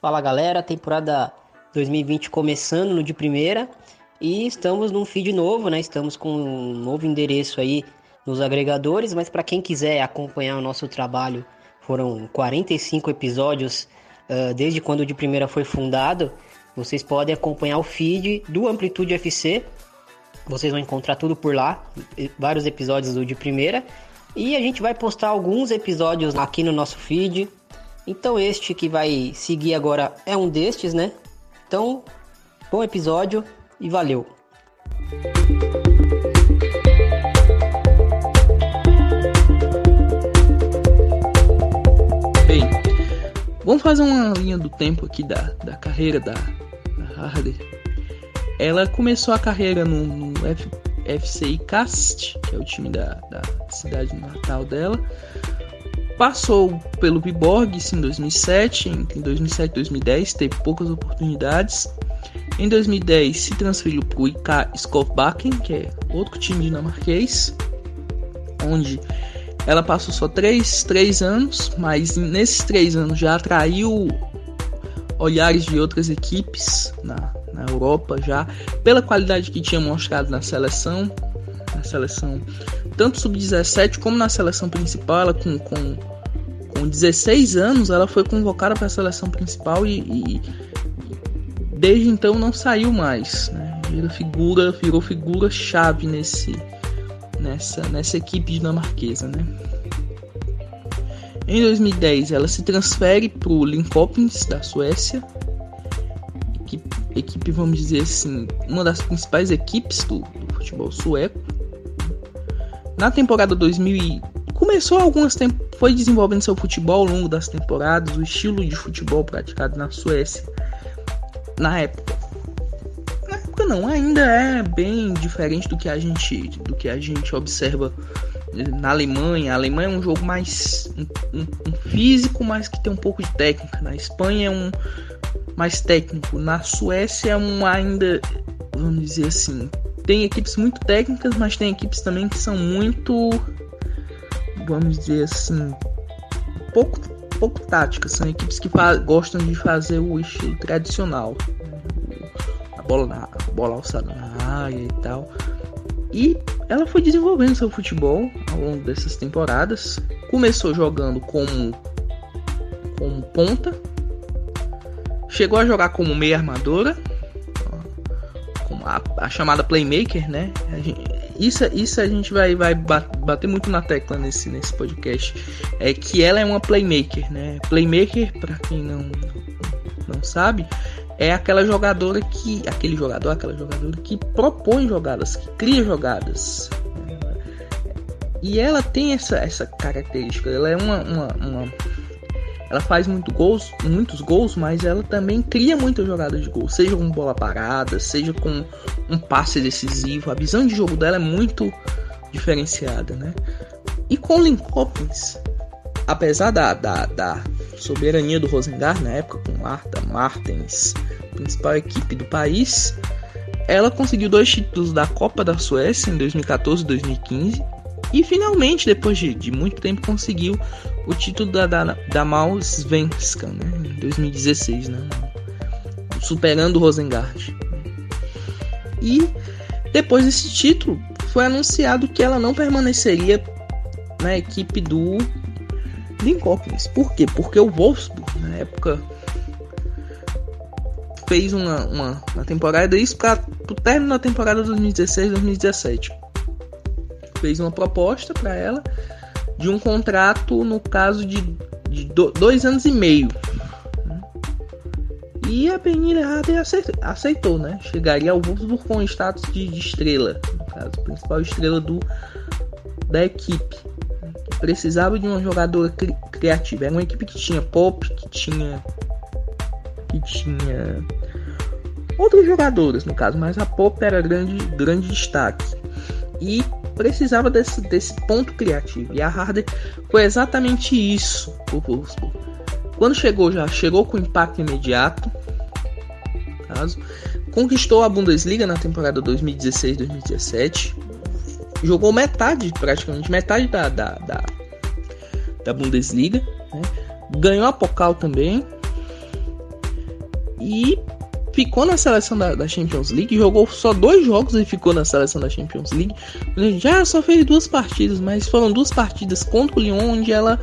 Fala galera, temporada 2020 começando no de primeira e estamos num feed novo, né? Estamos com um novo endereço aí nos agregadores, mas para quem quiser acompanhar o nosso trabalho, foram 45 episódios uh, desde quando o de primeira foi fundado. Vocês podem acompanhar o feed do Amplitude FC. Vocês vão encontrar tudo por lá, vários episódios do de primeira. E a gente vai postar alguns episódios aqui no nosso feed. Então este que vai seguir agora é um destes, né? Então, bom episódio e valeu. Bem, vamos fazer uma linha do tempo aqui da, da carreira da, da Harder. Ela começou a carreira no, no F, FCI Cast, que é o time da, da cidade natal dela. Passou pelo Viborg em 2007, entre 2007 e 2010 teve poucas oportunidades. Em 2010 se transferiu para o IK Skovbakken, que é outro time dinamarquês, onde ela passou só 3, 3 anos, mas nesses 3 anos já atraiu olhares de outras equipes na, na Europa já, pela qualidade que tinha mostrado na seleção, na seleção tanto sub-17 como na seleção principal, ela com, com, com 16 anos ela foi convocada para a seleção principal e, e, desde então não saiu mais, né? Virou figura, virou figura chave nesse nessa nessa equipe dinamarquesa, né? Em 2010 ela se transfere para o Linköping da Suécia equipe, vamos dizer assim, uma das principais equipes do, do futebol sueco. Na temporada 2000 começou algumas foi desenvolvendo seu futebol ao longo das temporadas, o estilo de futebol praticado na Suécia na época. Na época não, ainda é bem diferente do que a gente do que a gente observa na Alemanha. A Alemanha é um jogo mais um, um físico, mas que tem um pouco de técnica. Na Espanha é um mais técnico. Na Suécia é um ainda, vamos dizer assim, tem equipes muito técnicas, mas tem equipes também que são muito, vamos dizer assim, pouco, pouco táticas. São equipes que gostam de fazer o estilo tradicional, a bola na a bola alçada na área e tal. E ela foi desenvolvendo seu futebol ao longo dessas temporadas. Começou jogando como como ponta, Chegou a jogar como meia armadora, a, a chamada playmaker, né? Gente, isso, isso a gente vai, vai bater muito na tecla nesse, nesse podcast. É que ela é uma playmaker, né? Playmaker, para quem não, não sabe, é aquela jogadora que. Aquele jogador, aquela jogadora que propõe jogadas, que cria jogadas. E ela tem essa, essa característica, ela é uma, uma, uma ela faz muito gols, muitos gols, mas ela também cria muitas jogadas de gol, seja com bola parada, seja com um passe decisivo. A visão de jogo dela é muito diferenciada, né? E com o Linkopins, apesar da, da, da soberania do Rosengard na época, com Marta Martens, principal equipe do país, ela conseguiu dois títulos da Copa da Suécia em 2014 e 2015 e finalmente, depois de, de muito tempo, conseguiu o título da, da, da Malsvenskan, né? Em 2016, né? Superando o Rosengard. E depois desse título, foi anunciado que ela não permaneceria na equipe do Linköping. Por quê? Porque o Wolfsburg, na época, fez uma, uma, uma temporada isso para o término da temporada 2016-2017 fez uma proposta para ela de um contrato no caso de, de dois anos e meio. E a Harder aceitou, né? Chegaria ao Wolfsburg com status de, de, estrela, no caso, principal estrela do, da equipe. Que precisava de uma jogadora cri, criativa. Era uma equipe que tinha Pop, que tinha. que tinha. outros jogadores, no caso, mas a Pop era grande, grande destaque. E precisava desse, desse ponto criativo. E a Harder foi exatamente isso o. Quando chegou já, chegou com impacto imediato. Caso, conquistou a Bundesliga na temporada 2016-2017. Jogou metade, praticamente metade da, da, da, da Bundesliga. Né? Ganhou a Pokal também. e ficou na seleção da, da, Champions League, jogou só dois jogos e ficou na seleção da Champions League. Já só fez duas partidas, mas foram duas partidas contra o Lyon onde ela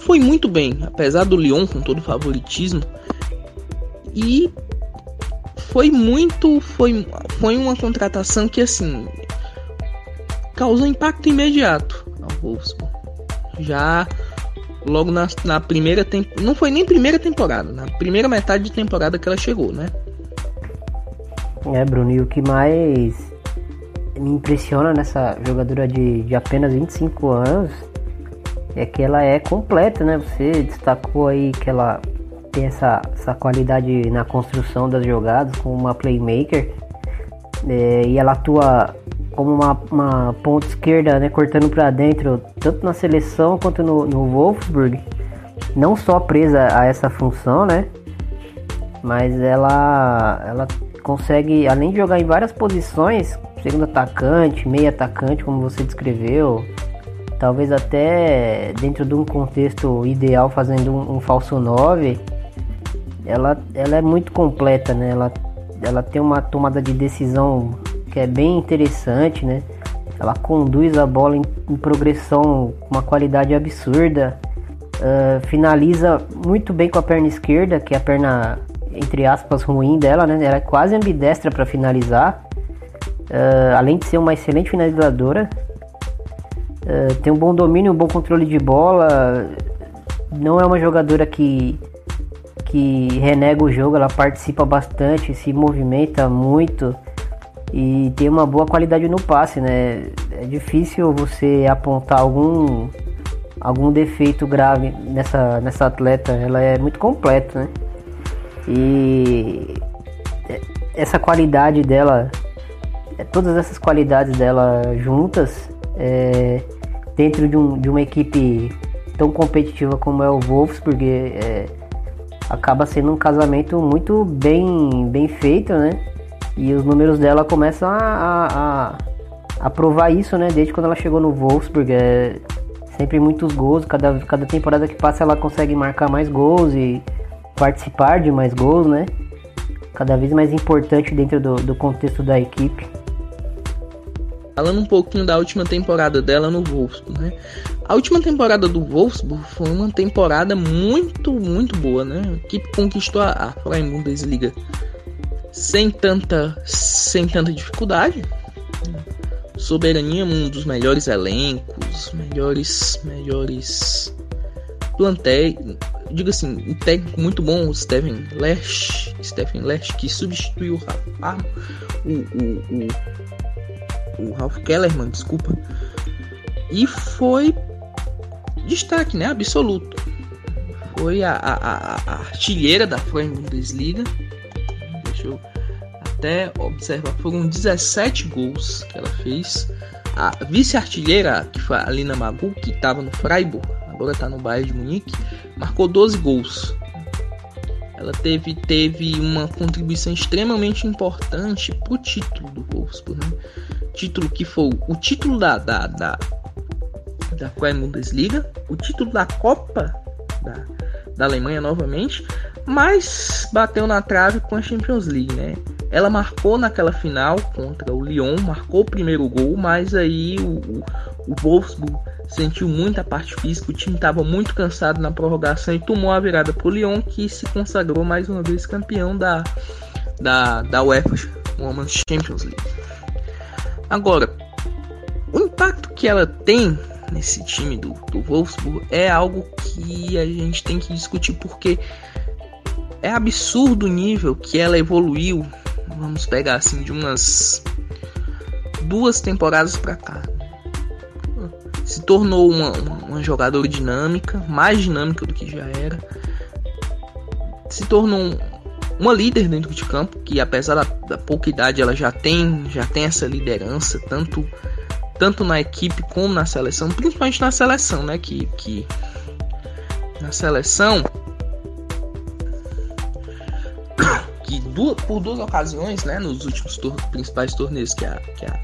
foi muito bem, apesar do Lyon com todo o favoritismo. E foi muito, foi, foi uma contratação que assim causou impacto imediato ao Wolfsburg. Já logo na, na primeira temporada. Não foi nem primeira temporada, na primeira metade de temporada que ela chegou, né? É, Bruno, e o que mais me impressiona nessa jogadora de, de apenas 25 anos é que ela é completa, né? Você destacou aí que ela tem essa, essa qualidade na construção das jogadas, como uma playmaker. É, e ela atua como uma, uma ponta esquerda, né, cortando para dentro, tanto na seleção quanto no, no Wolfsburg. Não só presa a essa função, né? Mas ela, ela consegue, além de jogar em várias posições, segundo atacante, meio atacante, como você descreveu, talvez até dentro de um contexto ideal, fazendo um, um falso 9, ela, ela é muito completa, né? Ela, ela tem uma tomada de decisão que é bem interessante, né? Ela conduz a bola em, em progressão com uma qualidade absurda. Uh, finaliza muito bem com a perna esquerda, que é a perna, entre aspas, ruim dela, né? Ela é quase ambidestra para finalizar. Uh, além de ser uma excelente finalizadora. Uh, tem um bom domínio, um bom controle de bola. Não é uma jogadora que, que renega o jogo, ela participa bastante, se movimenta muito e tem uma boa qualidade no passe, né? É difícil você apontar algum algum defeito grave nessa nessa atleta, ela é muito completa, né? E essa qualidade dela, é, todas essas qualidades dela juntas, é, dentro de, um, de uma equipe tão competitiva como é o Wolfsburg, é, acaba sendo um casamento muito bem, bem feito, né? E os números dela começam a, a, a, a provar isso, né? Desde quando ela chegou no Wolfsburg. É sempre muitos gols. Cada, cada temporada que passa ela consegue marcar mais gols e participar de mais gols, né? Cada vez mais importante dentro do, do contexto da equipe. Falando um pouquinho da última temporada dela no Wolfsburg, né? A última temporada do Wolfsburg foi uma temporada muito, muito boa, né? A equipe conquistou a, a Bundesliga sem tanta, sem tanta dificuldade. Soberania, um dos melhores elencos, melhores, melhores plantéis. Digo assim, um técnico muito bom, o Steven Lesch, Stephen Lesch, que substituiu o, o, o, o Ralph Kellerman, desculpa. E foi destaque, né? Absoluto. Foi a, a, a, artilheira da Bundesliga Deixa eu até observar. Foram 17 gols que ela fez. A vice-artilheira, que foi a Alina Magu, que estava no Freiburg, agora está no Bayern de Munique, marcou 12 gols. Ela teve, teve uma contribuição extremamente importante para o título do Wolfsburg. Né? Título que foi o título da, da, da, da Bundesliga, o título da Copa da, da Alemanha novamente, mas bateu na trave com a Champions League, né? Ela marcou naquela final contra o Lyon, marcou o primeiro gol, mas aí o, o, Wolfsburg sentiu muita parte física, o time estava muito cansado na prorrogação e tomou a virada para o Lyon, que se consagrou mais uma vez campeão da, da, da UEFA Women's Champions League. Agora, o impacto que ela tem nesse time do, do Wolfsburg é algo que a gente tem que discutir porque é absurdo o nível que ela evoluiu. Vamos pegar assim de umas duas temporadas para cá. Se tornou uma, uma, uma, jogadora dinâmica, mais dinâmica do que já era. Se tornou uma líder dentro de campo, que apesar da, da pouca idade ela já tem, já tem essa liderança, tanto tanto na equipe como na seleção, principalmente na seleção, né? Que, que na seleção que por duas ocasiões, né, nos últimos tor principais torneios que a, que a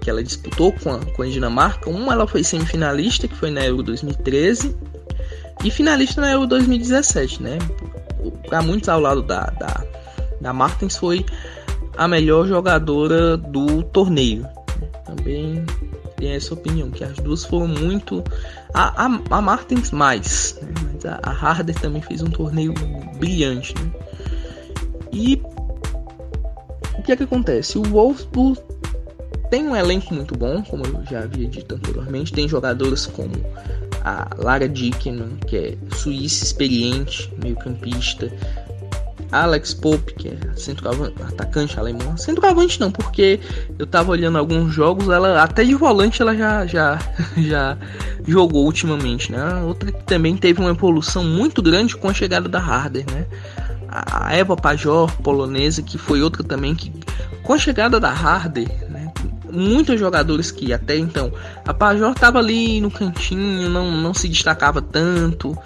que ela disputou com a, com a Dinamarca, uma ela foi semifinalista, que foi na Euro 2013, e finalista na Euro 2017, né? para muitos ao lado da, da, da Martins, foi a melhor jogadora do torneio. Também tem essa opinião, que as duas foram muito. A, a, a Martins mais, né? mas a, a Harder também fez um torneio brilhante. Né? E o que é que acontece? O Wolfsburg tem um elenco muito bom, como eu já havia dito anteriormente. Tem jogadores como a Lara Dickenman, que é suíça experiente, meio-campista. Alex Pope, que é atacante alemão. Centroavante não, porque eu tava olhando alguns jogos, ela até de volante ela já já já jogou ultimamente, né? Outra que também teve uma evolução muito grande com a chegada da Harder, né? A Eva Pajor, polonesa, que foi outra também que com a chegada da Harder, né? Muitos jogadores que até então a Pajor tava ali no cantinho, não, não se destacava tanto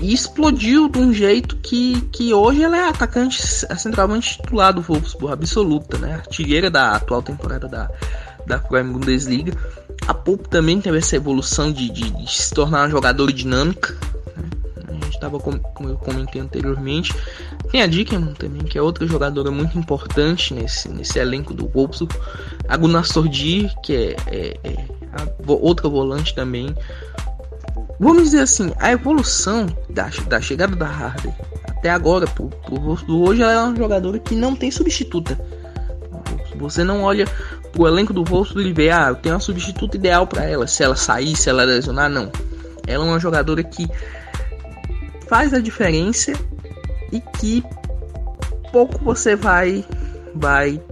e explodiu de um jeito que, que hoje ela é atacante, a centroavante titular do Wolfsburg, absoluta, né? Artilheira da atual temporada da, da Prime Bundesliga. A Pope também teve essa evolução de, de, de se tornar uma jogadora dinâmica. Né? A gente estava, como, como eu comentei anteriormente. Tem a Dickerman também, que é outra jogadora muito importante nesse, nesse elenco do Wolfsburg. A Gunnar Sordi, que é, é, é outra volante também Vamos dizer assim, a evolução da, da chegada da Harden até agora, pro, pro hoje, ela é uma jogadora que não tem substituta. Você não olha o elenco do rosto e vê, ah, eu tenho uma substituta ideal para ela. Se ela sair, se ela lesionar, não. Ela é uma jogadora que faz a diferença e que pouco você vai vai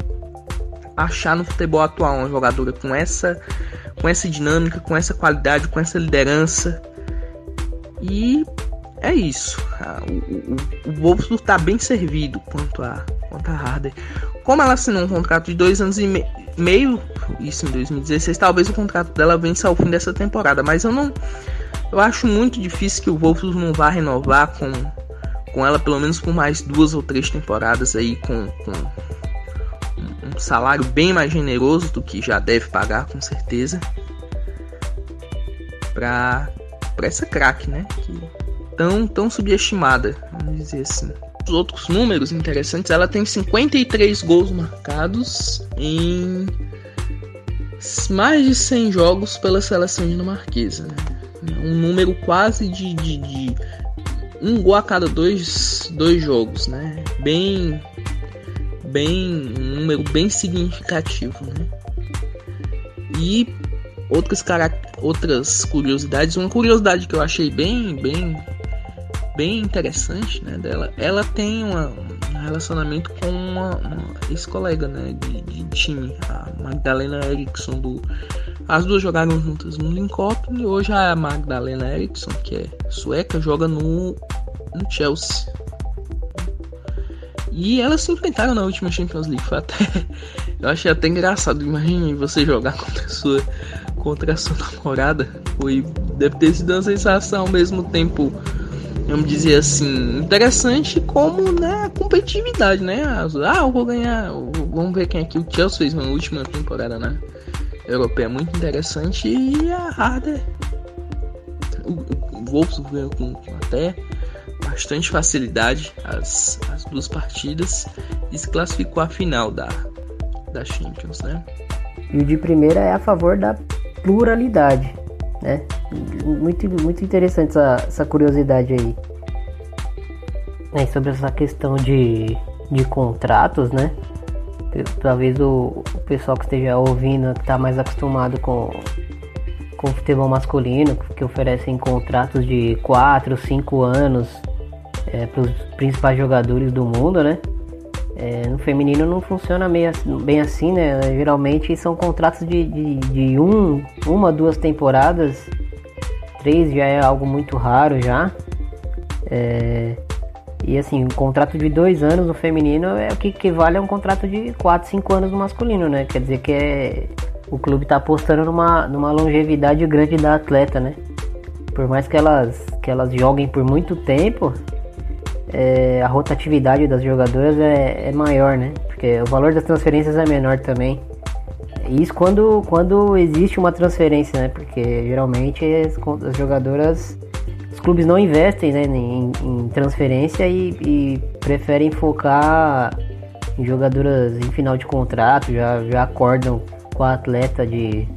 achar no futebol atual uma jogadora com essa com essa dinâmica, com essa qualidade, com essa liderança e é isso. O, o, o Wolfsburg está bem servido quanto a, quanto a Harder. Como ela assinou um contrato de dois anos e me, meio, isso em 2016, talvez o contrato dela vença ao fim dessa temporada. Mas eu não. Eu acho muito difícil que o Wolfsburg não vá renovar com, com ela pelo menos por mais duas ou três temporadas aí com, com salário bem mais generoso do que já deve pagar com certeza. Para essa craque, né? Que tão tão subestimada, vamos dizer assim. Os outros números interessantes, ela tem 53 gols marcados em mais de 100 jogos pela seleção dinamarquesa, né? Um número quase de, de, de um gol a cada dois, dois jogos, né? Bem bem um número bem significativo, né? E outras características outras curiosidades. Uma curiosidade que eu achei bem, bem, bem interessante, né, dela. Ela tem uma, um relacionamento com uma, uma ex-colega, né, de, de, time, a Magdalena Eriksson do as duas jogaram juntas no Linköping e hoje a Magdalena Eriksson, que é sueca, joga no, no Chelsea. E elas se enfrentaram na última Champions League. Foi até, eu achei até engraçado. Imagine você jogar contra a sua contra a sua namorada foi deve ter sido uma sensação ao mesmo tempo vamos dizer assim interessante como né competitividade né ah eu vou ganhar vamos ver quem aqui o Chelsea fez na última temporada né europeia muito interessante e a Harder o, o Wolfsburg ganhou com, até bastante facilidade as, as duas partidas e se classificou à final da da Champions né e o de primeira é a favor da pluralidade, né? Muito, muito interessante essa, essa curiosidade aí. É, sobre essa questão de, de contratos, né? Talvez o, o pessoal que esteja ouvindo, que está mais acostumado com, com futebol masculino, que oferecem contratos de 4, 5 anos é, para os principais jogadores do mundo, né? É, no feminino não funciona meio, bem assim, né? Geralmente são contratos de, de, de um, uma, duas temporadas. Três já é algo muito raro já. É, e assim, um contrato de dois anos no feminino é o que equivale a um contrato de 4, 5 anos no masculino, né? Quer dizer que é, o clube está apostando numa, numa longevidade grande da atleta, né? Por mais que elas, que elas joguem por muito tempo, é, a rotatividade das jogadoras é, é, maior, né? Porque o valor das transferências é menor também. Isso quando, quando existe uma transferência, né? Porque geralmente as, as jogadoras, clubes não investem né, em, em transferência e, e, preferem focar em jogadoras em final de contrato, já, já acordam com a atleta de,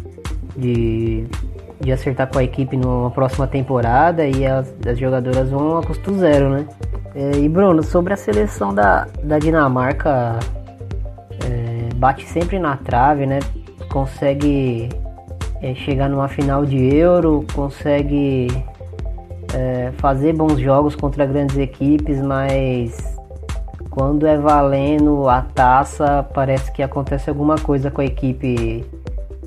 de, de acertar com a equipe numa próxima temporada e as, as jogadoras vão a custo zero, né? É, e Bruno, sobre a seleção da, da Dinamarca, é, bate sempre na trave, né? Consegue é, chegar numa final de Euro, consegue é, fazer bons jogos contra grandes equipes, mas quando é valendo a taça, parece que acontece alguma coisa com a equipe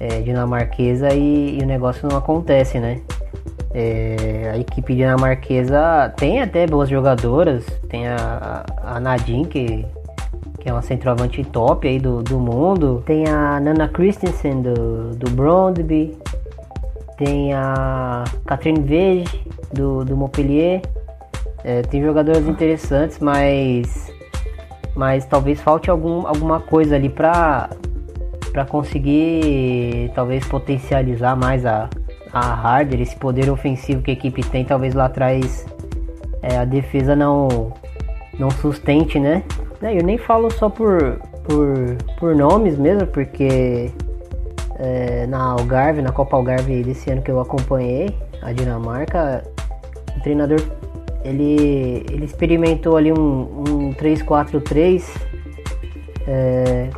é, dinamarquesa e, e, o negócio não acontece, né? É, a equipe dinamarquesa tem até boas jogadoras, tem a, a Nadine, que, que é uma centroavante top aí do, do mundo, tem a Nana Christensen do, do Brondby, tem a Catherine Vege do, do Montpellier. É, tem jogadoras interessantes, mas mas talvez falte algum, alguma coisa ali para para conseguir talvez potencializar mais a, a Harder, esse poder ofensivo que a equipe tem, talvez lá atrás é, a defesa não não sustente, né? É, eu nem falo só por, por, por nomes mesmo, porque é, na Algarve, na Copa Algarve desse ano que eu acompanhei, a Dinamarca, o treinador ele, ele experimentou ali um, um 3-4-3 é,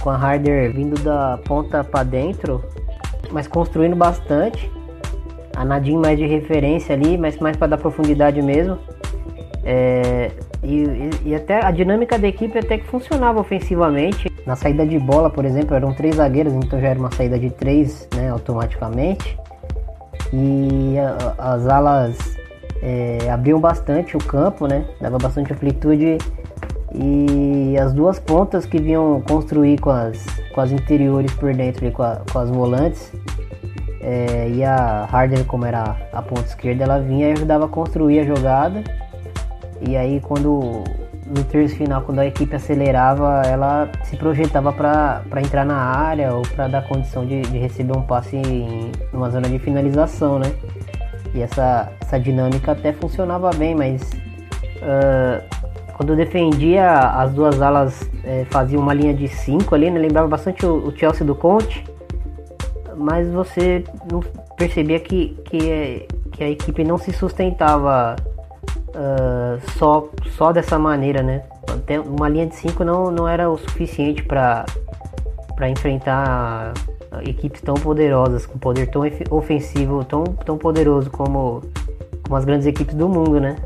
com a Harder vindo da ponta para dentro, mas construindo bastante. A Nadine mais de referência ali, mas mais para dar profundidade mesmo. É, e, e, até a dinâmica da equipe até que funcionava ofensivamente. Na saída de bola, por exemplo, eram três zagueiros, então já era uma saída de três né, automaticamente. E a, as alas é, abriam bastante o campo, né? Dava bastante amplitude e as duas pontas que vinham construir com as, com as interiores por dentro, com, a, com as volantes, é, e a Harder, como era a ponta esquerda, ela vinha e ajudava a construir a jogada. E aí, quando no terço final, quando a equipe acelerava, ela se projetava para entrar na área ou para dar condição de, de, receber um passe em uma zona de finalização, né? E essa, essa dinâmica até funcionava bem, mas uh, quando defendia as duas alas é, faziam uma linha de 5 ali, né? lembrava bastante o, o, Chelsea do Conte, mas você não percebia que, que, que a equipe não se sustentava uh, só, só dessa maneira, né? Uma linha de 5 não, não era o suficiente para enfrentar equipes tão poderosas, com poder tão ofensivo, tão, tão poderoso como, como as grandes equipes do mundo, né?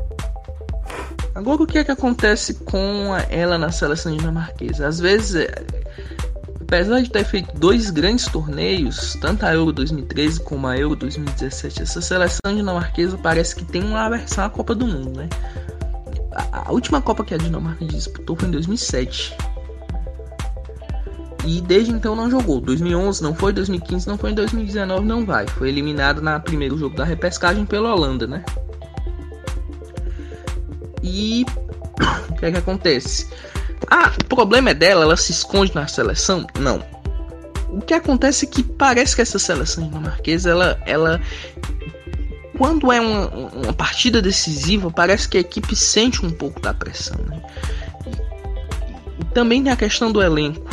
Agora o que é que acontece com ela na seleção dinamarquesa? Às vezes, é, apesar de ter feito dois grandes torneios, tanto a Euro 2013 como a Euro 2017, essa seleção dinamarquesa parece que tem uma aversão à Copa do Mundo, né? A, última Copa que a Dinamarca disputou foi em 2007 e desde então não jogou. 2011 não foi, 2015 não foi, em 2019 não vai. Foi eliminado na primeiro jogo da repescagem pela Holanda, né? E o que é que acontece? Ah, o problema é dela, ela se esconde na seleção? Não. O que acontece é que parece que essa seleção dinamarquesa, ela, ela quando é uma, uma partida decisiva, parece que a equipe sente um pouco da pressão, né? E também tem a questão do elenco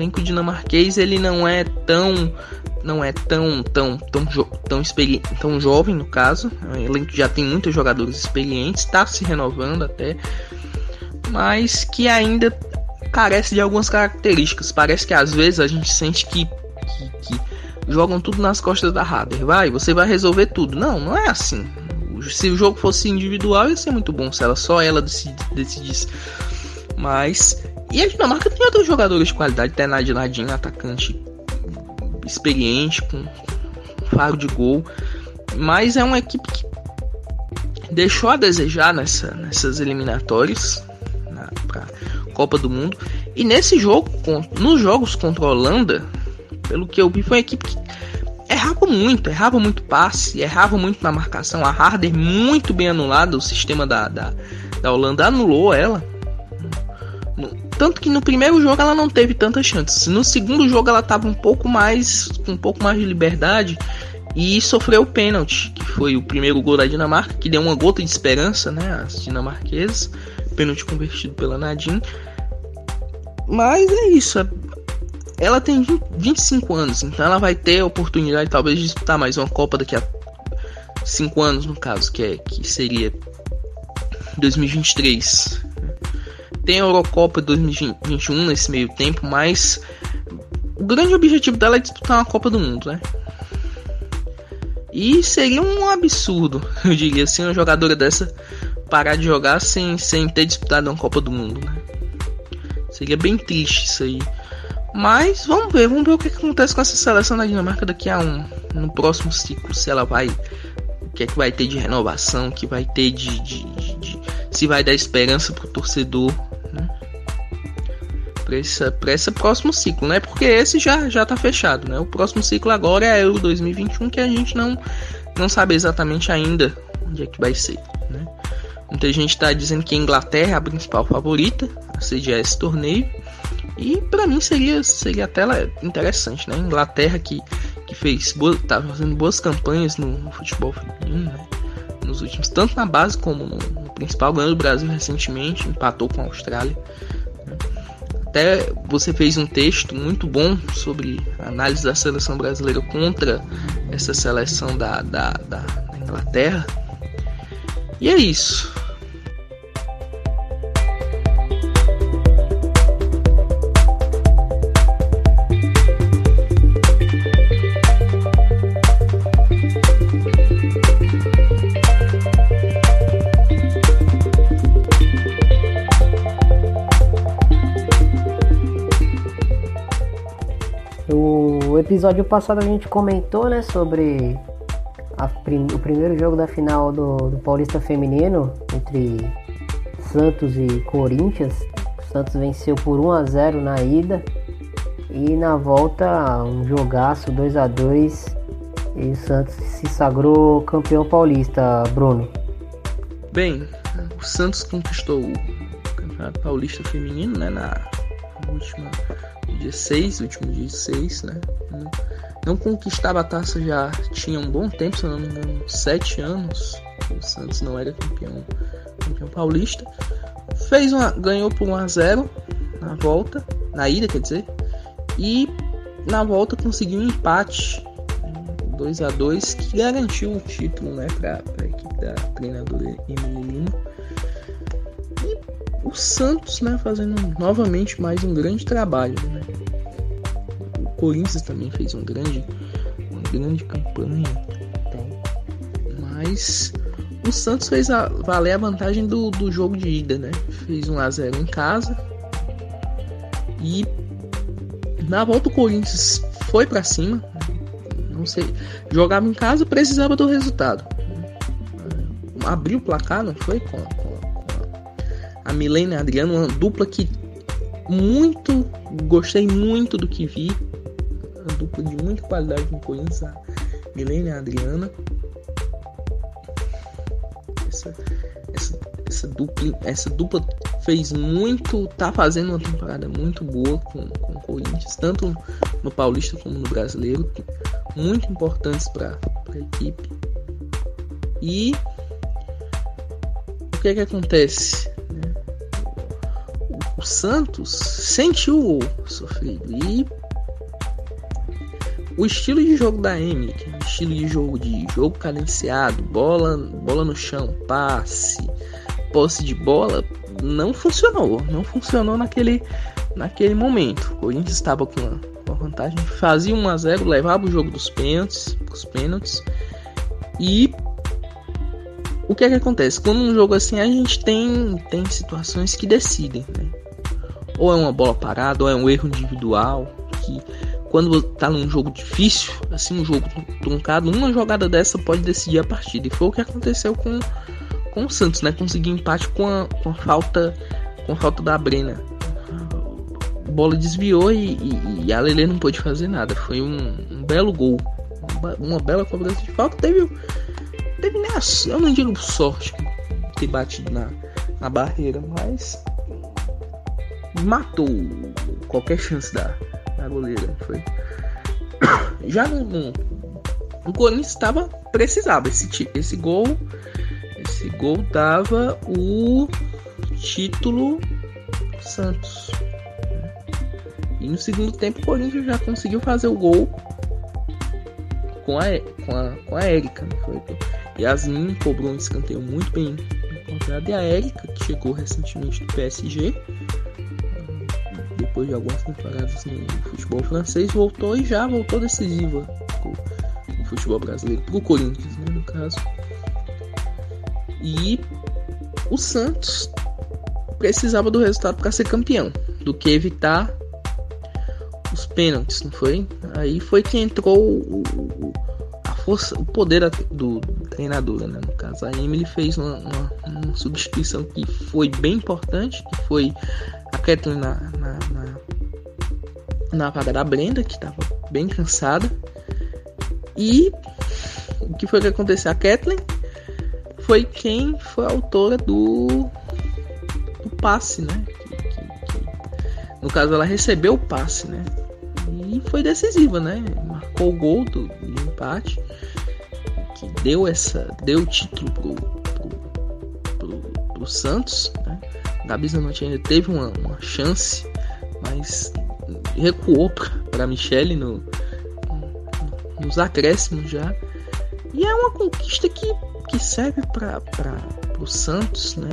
elenco dinamarquês ele não é tão não é tão tão tão tão, experi tão jovem no caso. O elenco já tem muitos jogadores experientes, está se renovando até, mas que ainda carece de algumas características. Parece que às vezes a gente sente que, que, que jogam tudo nas costas da Hader. Vai, você vai resolver tudo. Não, não é assim. Se o jogo fosse individual, ia ser muito bom se ela só ela decidisse. Mas e a Dinamarca tem outros jogadores de qualidade, tem Nadia Nadinho, atacante experiente, com faro de gol. Mas é uma equipe que deixou a desejar nessa, nessas eliminatórias para Copa do Mundo. E nesse jogo, nos jogos contra a Holanda, pelo que eu vi, foi uma equipe que errava muito, errava muito passe, errava muito na marcação. A Harder muito bem anulada, o sistema da, da, da Holanda anulou ela. Tanto que no primeiro jogo ela não teve tantas chances. No segundo jogo ela estava um pouco mais com um pouco mais de liberdade e sofreu o pênalti, que foi o primeiro gol da Dinamarca, que deu uma gota de esperança, né, às dinamarquesas, pênalti convertido pela Nadine. Mas é isso, ela tem 25 anos, então ela vai ter a oportunidade talvez de disputar mais uma Copa daqui a 5 anos, no caso, que, é, que seria 2023. Tem a Eurocopa 2021 nesse meio tempo, mas o grande objetivo dela é disputar uma Copa do Mundo, né? E seria um absurdo, eu diria assim, uma jogadora dessa parar de jogar sem, sem ter disputado uma Copa do Mundo, né? Seria bem triste isso aí. Mas vamos ver, vamos ver o que acontece com essa seleção da Dinamarca daqui a um no próximo ciclo, se ela vai o que é que vai ter de renovação, que vai ter de, de, de, de se vai dar esperança pro torcedor, né? Para esse, esse próximo ciclo, né? Porque esse já já tá fechado, né? O próximo ciclo agora é o 2021 que a gente não não sabe exatamente ainda onde é que vai ser, né? Muita gente está dizendo que a Inglaterra é a principal favorita a sediar esse torneio. E para mim seria, seria até interessante, né? Inglaterra que, que fez boa, tá fazendo boas campanhas no, no futebol feminino, né? Nos últimos, tanto na base como no, no principal, ganhou o Brasil recentemente, empatou com a Austrália. Né? Até você fez um texto muito bom sobre a análise da seleção brasileira contra essa seleção da, da, da Inglaterra. E é isso. Episódio passado a gente comentou, né, sobre prim o primeiro jogo da final do, do, Paulista Feminino entre Santos e Corinthians. O Santos venceu por 1 a 0 na ida e na volta um jogaço 2 a 2 e o Santos se sagrou campeão paulista, Bruno. Bem, o Santos conquistou o Campeonato Paulista Feminino, né, na última dia 6, último dia 6, né? Não conquistava a taça já tinha um bom tempo, se não me engano, 7 anos. O Santos não era campeão, campeão paulista. Fez uma, ganhou por 1 a 0 na volta, na ida, quer dizer. E na volta conseguiu um empate 2 a 2 que garantiu o título, né, para a equipe da treinadora Emily Lima. O Santos, né, fazendo novamente mais um grande trabalho, né? Corinthians também fez um grande, uma grande campanha. Então, mas o Santos fez a, valer a vantagem do, do jogo de ida, né? Fez 1 a 0 em casa. E na volta o Corinthians foi para cima. Não sei, jogava em casa, precisava do resultado. Abriu o placar, não foi? Com, com a Milena e a Adriano, uma dupla que muito gostei muito do que vi uma dupla de muita qualidade no Corinthians, a Milena e a Adriana. Essa, essa, essa, dupla, essa dupla fez muito, tá fazendo uma temporada muito boa com, com o Corinthians, tanto no Paulista como no Brasileiro, muito importantes para a equipe. E o que é que acontece? O Santos sentiu o sofrido e o estilo de jogo da Emily, que é um estilo de jogo de jogo cadenciado, bola, bola no chão, passe, posse de bola, não funcionou. Não funcionou naquele, naquele momento. O Corinthians estava com uma, uma vantagem, fazia 1 a 0 levava o jogo dos pênaltis, os pênaltis. E o que é que acontece? Quando um jogo assim a gente tem, tem situações que decidem, né? Ou é uma bola parada, ou é um erro individual que quando tá num jogo difícil, assim, um jogo truncado, uma jogada dessa pode decidir a partida. E foi o que aconteceu com, com o Santos, né? Conseguiu empate com a, com a falta com a falta da Brena. A bola desviou e, e, e a Lele não pôde fazer nada. Foi um, um belo gol. Uma, bela cobrança de falta. Teve, teve nessa, eu não digo sorte ter batido na, na barreira, mas matou qualquer chance da, a goleira. Foi. Já no, no, o Corinthians estava precisava esse esse gol esse gol dava o título Santos e no segundo tempo o Corinthians já conseguiu fazer o gol com a com a, com a Érica né? foi Yasmin cobrou um escanteio muito bem encontrado e a Érica que chegou recentemente do PSG depois de algumas temporadas no futebol francês voltou e já voltou decisiva futebol brasileiro, pro Corinthians, né, no caso. E o Santos precisava do resultado para ser campeão, do que evitar os pênaltis, não foi? Aí foi que entrou o, o, a força, o poder do, do treinador, né? No caso, a Emily fez uma, uma, uma, substituição que foi bem importante, que foi a Kathleen na vaga da Brenda, que estava bem cansada. E o que foi que aconteceu? A Kathleen foi quem foi a autora do, do passe, né? Que, que, que, no caso, ela recebeu o passe, né? E foi decisiva, né? Marcou o gol do, do empate, que deu essa, deu o título pro, pro, pro, pro Santos, né? Ainda teve uma, uma chance, mas recuou para Michele no, nos acréscimos já. E é uma conquista que, que serve para o Santos, né?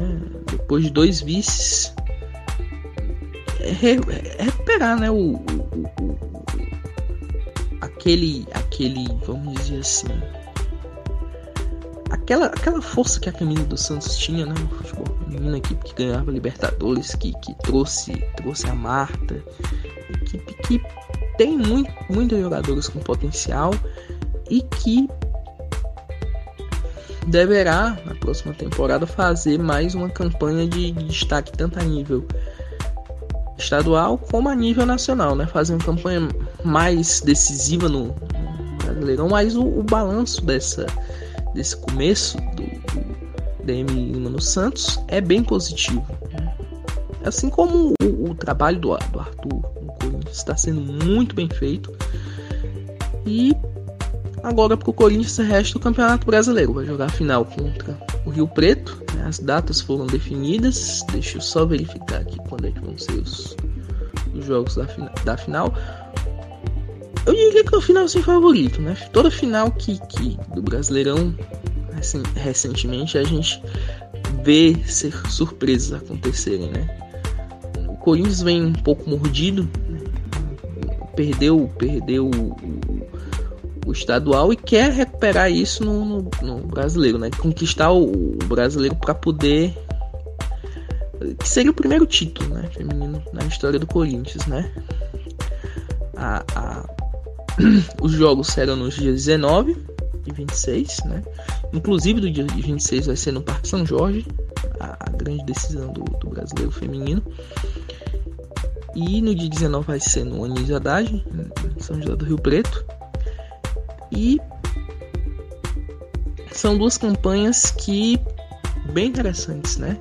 Depois de dois vices, é, é recuperar, né? O, o, o, aquele, aquele, vamos dizer assim, aquela, aquela força que a camisa do Santos tinha, né? No futebol feminino, equipe que ganhava Libertadores, que, que trouxe, trouxe a Marta, equipe que tem muito, muitos jogadores com potencial e que deverá na próxima temporada fazer mais uma campanha de, de destaque tanto a nível estadual como a nível nacional, né? Fazer uma campanha mais decisiva no, no Brasileirão, mas o, o, balanço dessa desse começo do, do DM Lima no Santos é bem positivo, né? assim como o, o trabalho do, do Arthur está sendo muito bem feito. E agora para o Corinthians resta o Campeonato Brasileiro. Vai jogar a final contra o Rio Preto. Né? As datas foram definidas. Deixa eu só verificar aqui quando é que vão ser os, os jogos da, da final. Eu diria que é o final sem favorito, né? Toda final que, que do Brasileirão assim, recentemente a gente vê ser surpresas acontecerem, né? O Corinthians vem um pouco mordido perdeu, perdeu o, o, estadual e quer recuperar isso no, no, no brasileiro, né? Conquistar o, o brasileiro para poder que seria o primeiro título, né, feminino na história do Corinthians, né? A, a... Os jogos serão nos dias 19 e 26, né? Inclusive do dia 26 vai ser no Parque São Jorge, a, a grande decisão do, do brasileiro feminino. E no dia 19 vai ser no Anísio Haddad, em São José do Rio Preto. E são duas campanhas que bem interessantes, né?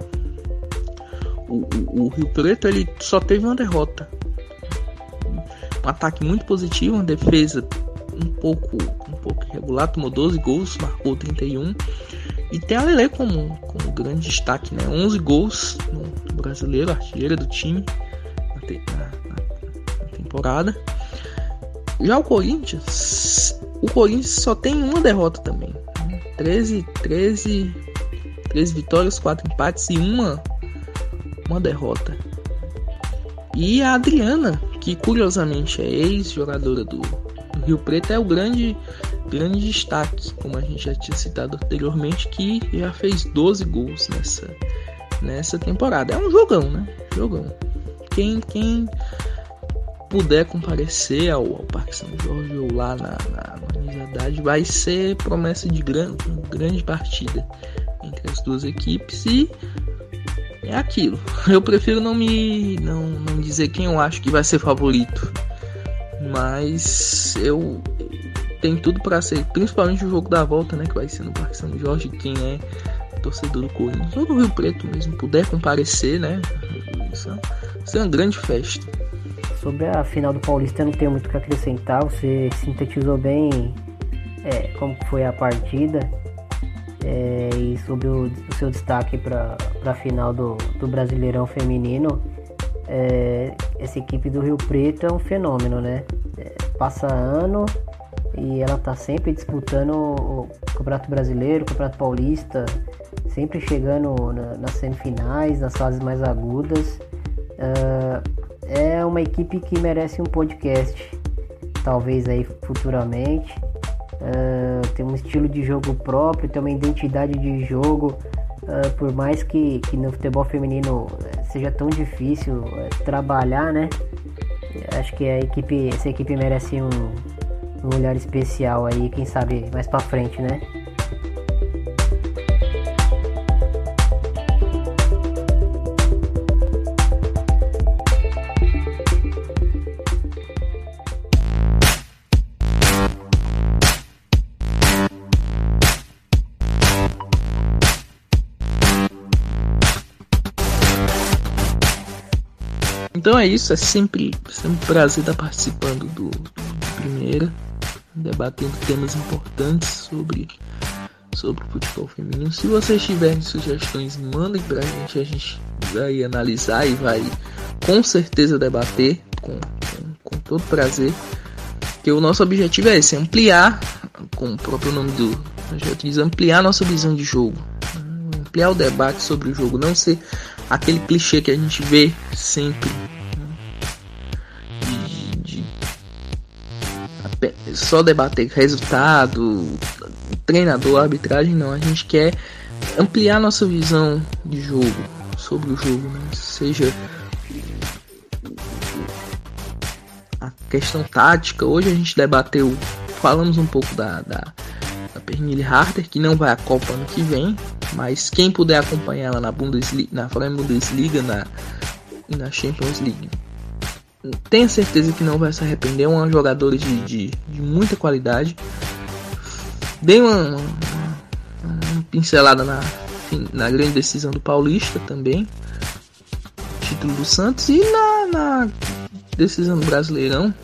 O, o, o, Rio Preto ele só teve uma derrota, um ataque muito positivo, uma defesa um pouco um pouco irregular, tomou 12 gols, marcou 31 e tem a Lele como, como grande destaque, né? 11 gols no, no brasileiro, artilheira do time na, na temporada. Já o Corinthians, o Corinthians só tem uma derrota também. 13, 13, 13 vitórias, 4 empates e uma, uma derrota. E a Adriana, que curiosamente é ex-jogadora do, do, Rio Preto, é o grande, grande destaque, como a gente já tinha citado anteriormente, que já fez 12 gols nessa, nessa temporada. É um jogão, né? Jogão quem, quem puder comparecer ao, ao Parque São Jorge ou lá na, na, na vai ser promessa de grande, grande partida entre as duas equipes e é aquilo. Eu prefiro não me não, não dizer quem eu acho que vai ser favorito, mas eu tem tudo para ser, principalmente o jogo da volta, né, que vai ser no Parque São Jorge, quem é torcedor do Corinthians ou do Rio Preto mesmo puder comparecer, né, isso ser uma grande festa. Sobre a final do Paulista, eu não tenho muito o que acrescentar. Você sintetizou bem é, como foi a partida é, e sobre o, o seu destaque para a final do, do Brasileirão Feminino. É, essa equipe do Rio Preto é um fenômeno, né? É, passa ano e ela tá sempre disputando o Campeonato Brasileiro, o Campeonato Paulista, sempre chegando na, nas semifinais, nas fases mais agudas. Uh, é uma equipe que merece um podcast, talvez aí futuramente. Uh, tem um estilo de jogo próprio, tem uma identidade de jogo. Uh, por mais que, que no futebol feminino eh, seja tão difícil uh, trabalhar, né? Acho que a equipe, essa equipe merece um, um olhar especial aí, quem sabe mais para frente, né? Então é isso, é sempre, sempre um prazer estar participando do, do primeira, debatendo temas importantes sobre sobre o futebol feminino. Se vocês tiverem sugestões, mandem pra gente, a gente vai analisar e vai com certeza debater com, com, com todo prazer. Que o nosso objetivo é esse, ampliar, como o próprio nome do projeto diz, ampliar nossa visão de jogo, ampliar o debate sobre o jogo, não ser aquele clichê que a gente vê sempre só debater resultado, treinador, arbitragem, não. A gente quer ampliar nossa visão de jogo, sobre o jogo, né? seja a questão tática. Hoje a gente debateu, falamos um pouco da, da, da Pernille Harder, que não vai à Copa ano que vem, mas quem puder acompanhar ela na Bundesliga, na Bundesliga, na, na Champions League tenha certeza que não vai se arrepender. É uma jogadora de, de, de muita qualidade. Dei uma, uma, uma, pincelada na, na grande decisão do Paulista também. Título do Santos e na, na decisão do Brasileirão.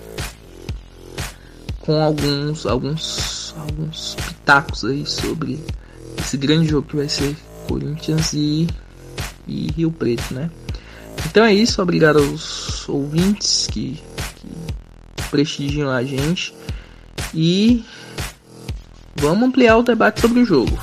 Com alguns, alguns, alguns pitacos aí sobre esse grande jogo que vai ser Corinthians e, e Rio Preto, né? Então é isso, obrigado aos ouvintes que, que prestigiam a gente e vamos ampliar o debate sobre o jogo.